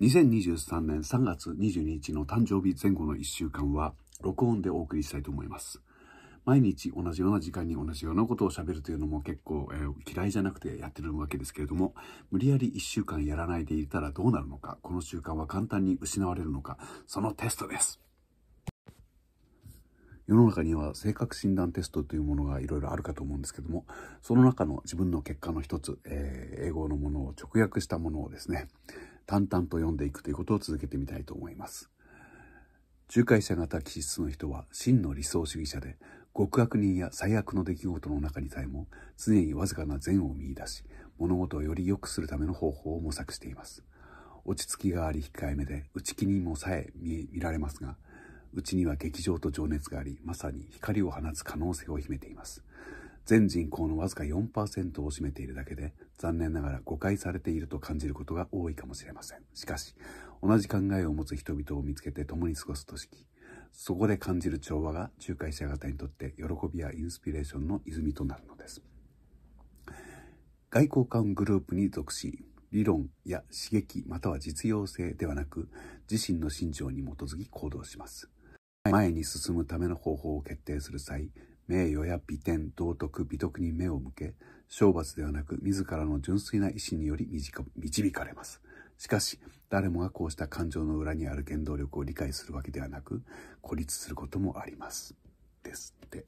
2023年3月22日の誕生日前後の1週間は録音でお送りしたいと思います。毎日同じような時間に同じようなことを喋るというのも結構、えー、嫌いじゃなくてやってるわけですけれども、無理やり1週間やらないでいたらどうなるのか、この習慣は簡単に失われるのか、そのテストです。世の中には性格診断テストというものがいろいろあるかと思うんですけども、その中の自分の結果の一つ、えー、英語のものを直訳したものをですね、淡々と読んでいくということを続けてみたいと思います。仲介者型気質の人は真の理想主義者で極悪人や最悪の出来事の中にさえも常にわずかな善を見出し物事をより良くするための方法を模索しています落ち着きがあり控えめで内気にもさえ見られますが内には劇場と情熱がありまさに光を放つ可能性を秘めています全人口のわずか4%を占めているだけで残念ながら誤解されていると感じることが多いかもしれませんしかし同じ考えを持つ人々を見つけて共に過ごすとしき、そこで感じる調和が仲介者方にとって喜びやインスピレーションの泉となるのです。外交官グループに属し、理論や刺激または実用性ではなく、自身の信条に基づき行動します。前に進むための方法を決定する際、名誉や美点、道徳、美徳に目を向け、懲罰ではなく自らの純粋な意志により導かれます。しかし、誰もがこうした感情の裏にある原動力を理解するわけではなく、孤立することもあります。ですって。